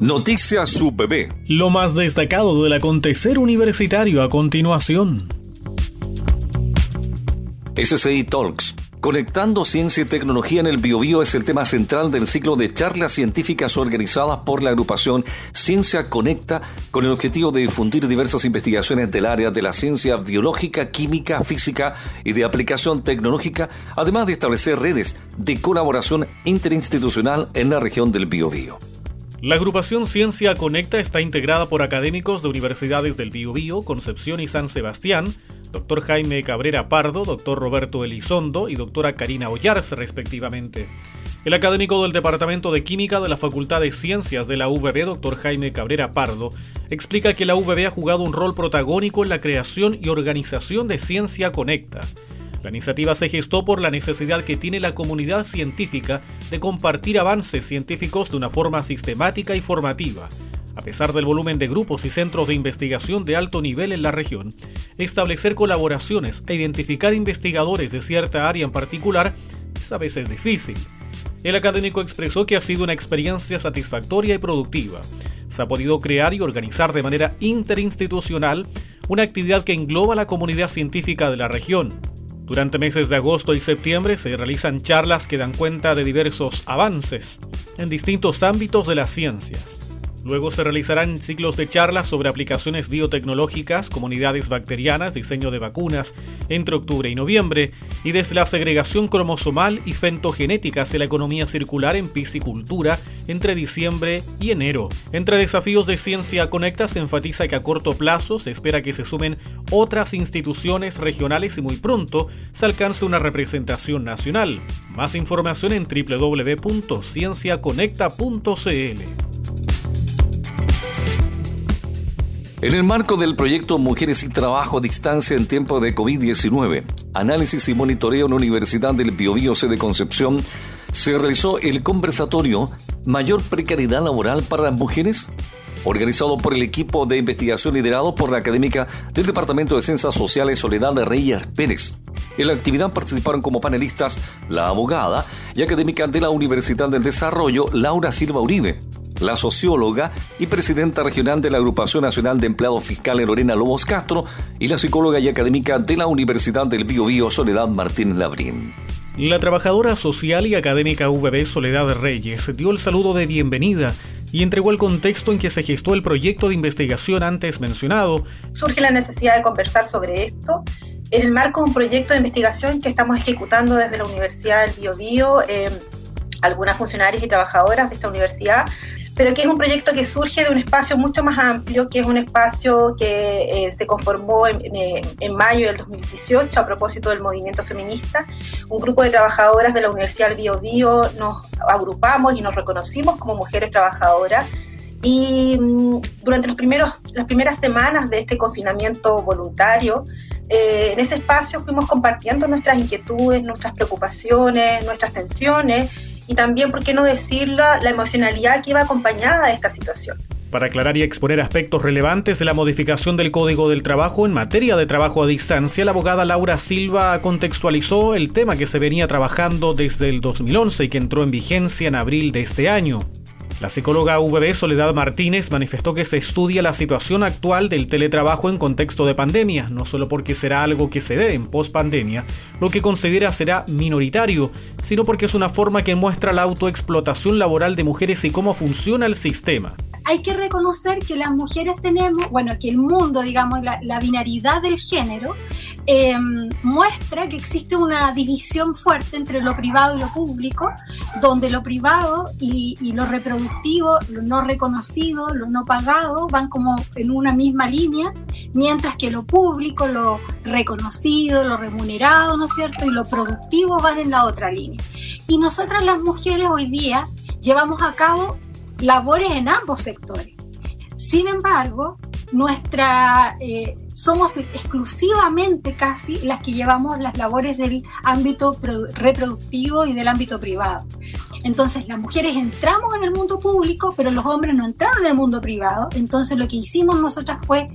Noticias UPB. Lo más destacado del acontecer universitario a continuación. SCI Talks. Conectando ciencia y tecnología en el Biobío es el tema central del ciclo de charlas científicas organizadas por la agrupación Ciencia Conecta con el objetivo de difundir diversas investigaciones del área de la ciencia biológica, química, física y de aplicación tecnológica, además de establecer redes de colaboración interinstitucional en la región del Biobío. La agrupación Ciencia Conecta está integrada por académicos de universidades del Biobío, Concepción y San Sebastián, doctor Jaime Cabrera Pardo, doctor Roberto Elizondo y doctora Karina Ollarse, respectivamente. El académico del Departamento de Química de la Facultad de Ciencias de la UBB, doctor Jaime Cabrera Pardo, explica que la UBB ha jugado un rol protagónico en la creación y organización de Ciencia Conecta la iniciativa se gestó por la necesidad que tiene la comunidad científica de compartir avances científicos de una forma sistemática y formativa. A pesar del volumen de grupos y centros de investigación de alto nivel en la región, establecer colaboraciones e identificar investigadores de cierta área en particular es a veces difícil. El académico expresó que ha sido una experiencia satisfactoria y productiva. Se ha podido crear y organizar de manera interinstitucional una actividad que engloba a la comunidad científica de la región, durante meses de agosto y septiembre se realizan charlas que dan cuenta de diversos avances en distintos ámbitos de las ciencias. Luego se realizarán ciclos de charlas sobre aplicaciones biotecnológicas, comunidades bacterianas, diseño de vacunas entre octubre y noviembre, y desde la segregación cromosomal y fentogenética hacia la economía circular en piscicultura entre diciembre y enero. Entre desafíos de Ciencia Conecta se enfatiza que a corto plazo se espera que se sumen otras instituciones regionales y muy pronto se alcance una representación nacional. Más información en www.cienciaconecta.cl. En el marco del proyecto Mujeres y Trabajo a Distancia en tiempo de COVID-19, análisis y monitoreo en la Universidad del Biobío de Concepción, se realizó el conversatorio Mayor Precariedad Laboral para las Mujeres, organizado por el equipo de investigación liderado por la académica del Departamento de Ciencias Sociales Soledad Reyes Pérez. En la actividad participaron como panelistas la abogada y académica de la Universidad del Desarrollo, Laura Silva Uribe, la socióloga y presidenta regional de la Agrupación Nacional de Empleados Fiscales Lorena Lobos Castro y la psicóloga y académica de la Universidad del Biobío Soledad Martín Labrín. La trabajadora social y académica VB Soledad Reyes dio el saludo de bienvenida y entregó el contexto en que se gestó el proyecto de investigación antes mencionado. Surge la necesidad de conversar sobre esto en el marco de un proyecto de investigación que estamos ejecutando desde la Universidad del Biobío. Eh, algunas funcionarias y trabajadoras de esta universidad pero que es un proyecto que surge de un espacio mucho más amplio, que es un espacio que eh, se conformó en, eh, en, mayo del 2018 a propósito del movimiento feminista. Un grupo de trabajadoras de la Universidad del Bio, Bio nos agrupamos y nos reconocimos como mujeres trabajadoras. Y mm, durante los primeros, las primeras semanas de este confinamiento voluntario, eh, en ese espacio fuimos compartiendo nuestras inquietudes, nuestras preocupaciones, nuestras tensiones y también, ¿por qué no decirlo?, la emocionalidad que iba acompañada de esta situación. Para aclarar y exponer aspectos relevantes de la modificación del Código del Trabajo en materia de trabajo a distancia, la abogada Laura Silva contextualizó el tema que se venía trabajando desde el 2011 y que entró en vigencia en abril de este año. La psicóloga VB Soledad Martínez manifestó que se estudia la situación actual del teletrabajo en contexto de pandemia, no solo porque será algo que se dé en pospandemia, lo que considera será minoritario, sino porque es una forma que muestra la autoexplotación laboral de mujeres y cómo funciona el sistema. Hay que reconocer que las mujeres tenemos, bueno, que el mundo, digamos, la, la binaridad del género, eh, muestra que existe una división fuerte entre lo privado y lo público, donde lo privado y, lo reproductivo, lo no reconocido, lo no pagado, van como en una misma línea, mientras que lo público, lo reconocido, lo remunerado, ¿no es cierto? Y lo productivo van en la otra línea. Y nosotras las mujeres hoy día llevamos a cabo labores en ambos sectores. Sin embargo, nuestra, eh, somos exclusivamente casi las que llevamos las labores del ámbito reproductivo y del ámbito privado. Entonces las mujeres entramos en el mundo público, pero los hombres no entraron en el mundo privado. Entonces lo que hicimos nosotras fue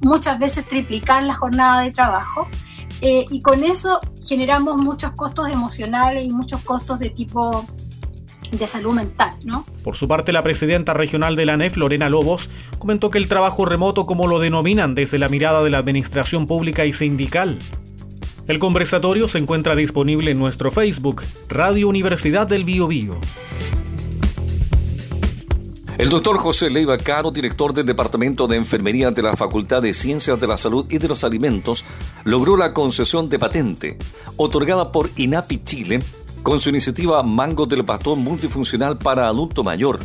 muchas veces triplicar la jornada de trabajo eh, y con eso generamos muchos costos emocionales y muchos costos de tipo de salud mental, ¿no? Por su parte, la presidenta regional de la ANEF, Lorena Lobos, comentó que el trabajo remoto, como lo denominan desde la mirada de la administración pública y sindical, el conversatorio se encuentra disponible en nuestro Facebook, Radio Universidad del Bio, Bio. El doctor José Leiva Caro, director del Departamento de Enfermería de la Facultad de Ciencias de la Salud y de los Alimentos, logró la concesión de patente, otorgada por INAPI Chile, con su iniciativa Mango del Bastón Multifuncional para Adulto Mayor,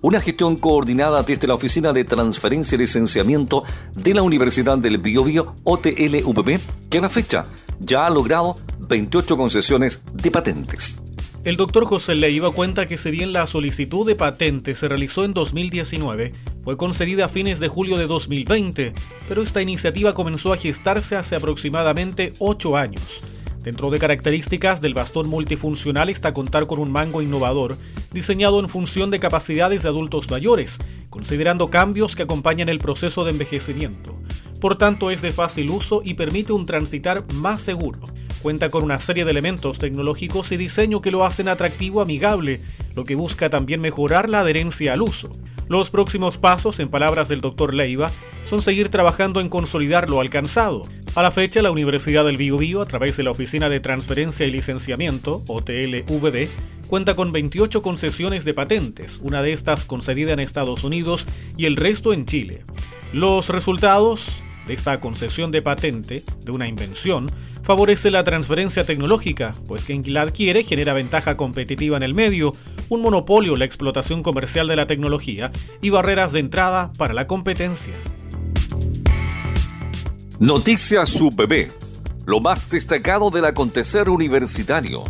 una gestión coordinada desde la Oficina de Transferencia y Licenciamiento de la Universidad del Biobío, OTLVP, que a la fecha ya ha logrado 28 concesiones de patentes. El doctor José Leiva cuenta que si bien la solicitud de patente se realizó en 2019, fue concedida a fines de julio de 2020, pero esta iniciativa comenzó a gestarse hace aproximadamente ocho años. Dentro de características del bastón multifuncional está contar con un mango innovador diseñado en función de capacidades de adultos mayores, considerando cambios que acompañan el proceso de envejecimiento. Por tanto, es de fácil uso y permite un transitar más seguro. Cuenta con una serie de elementos tecnológicos y diseño que lo hacen atractivo, amigable, lo que busca también mejorar la adherencia al uso. Los próximos pasos, en palabras del doctor Leiva, son seguir trabajando en consolidar lo alcanzado. A la fecha, la Universidad del Biobío, a través de la Oficina de Transferencia y Licenciamiento, OTLVD, cuenta con 28 concesiones de patentes, una de estas concedida en Estados Unidos y el resto en Chile. Los resultados esta concesión de patente de una invención favorece la transferencia tecnológica, pues quien la adquiere genera ventaja competitiva en el medio, un monopolio la explotación comercial de la tecnología y barreras de entrada para la competencia. Noticias UPB, lo más destacado del acontecer universitario